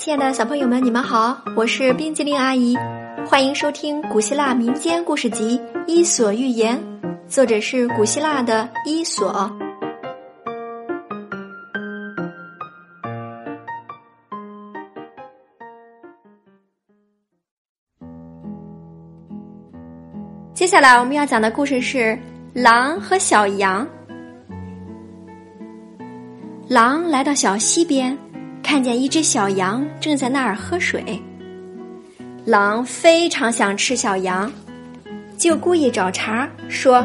亲爱的小朋友们，你们好，我是冰激凌阿姨，欢迎收听古希腊民间故事集《伊索寓言》，作者是古希腊的伊索。接下来我们要讲的故事是《狼和小羊》。狼来到小溪边。看见一只小羊正在那儿喝水，狼非常想吃小羊，就故意找茬说：“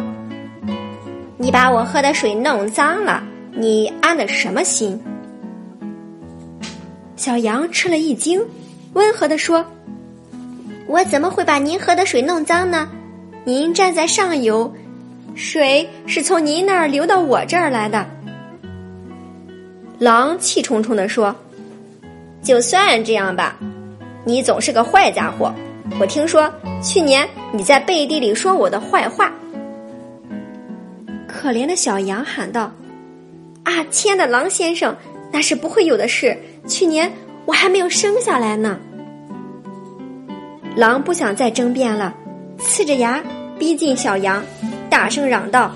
你把我喝的水弄脏了，你安的什么心？”小羊吃了一惊，温和的说：“我怎么会把您喝的水弄脏呢？您站在上游，水是从您那儿流到我这儿来的。”狼气冲冲的说。就算这样吧，你总是个坏家伙。我听说去年你在背地里说我的坏话。可怜的小羊喊道：“啊，亲爱的狼先生，那是不会有的事。去年我还没有生下来呢。”狼不想再争辩了，呲着牙逼近小羊，大声嚷道：“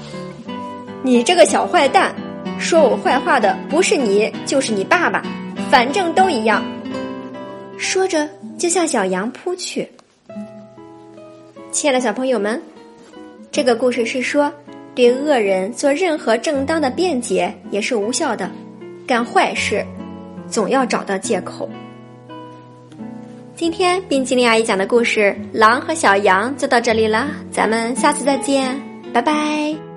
你这个小坏蛋，说我坏话的不是你，就是你爸爸。”反正都一样，说着就向小羊扑去。亲爱的小朋友们，这个故事是说，对恶人做任何正当的辩解也是无效的，干坏事总要找到借口。今天冰淇淋阿姨讲的故事《狼和小羊》就到这里了，咱们下次再见，拜拜。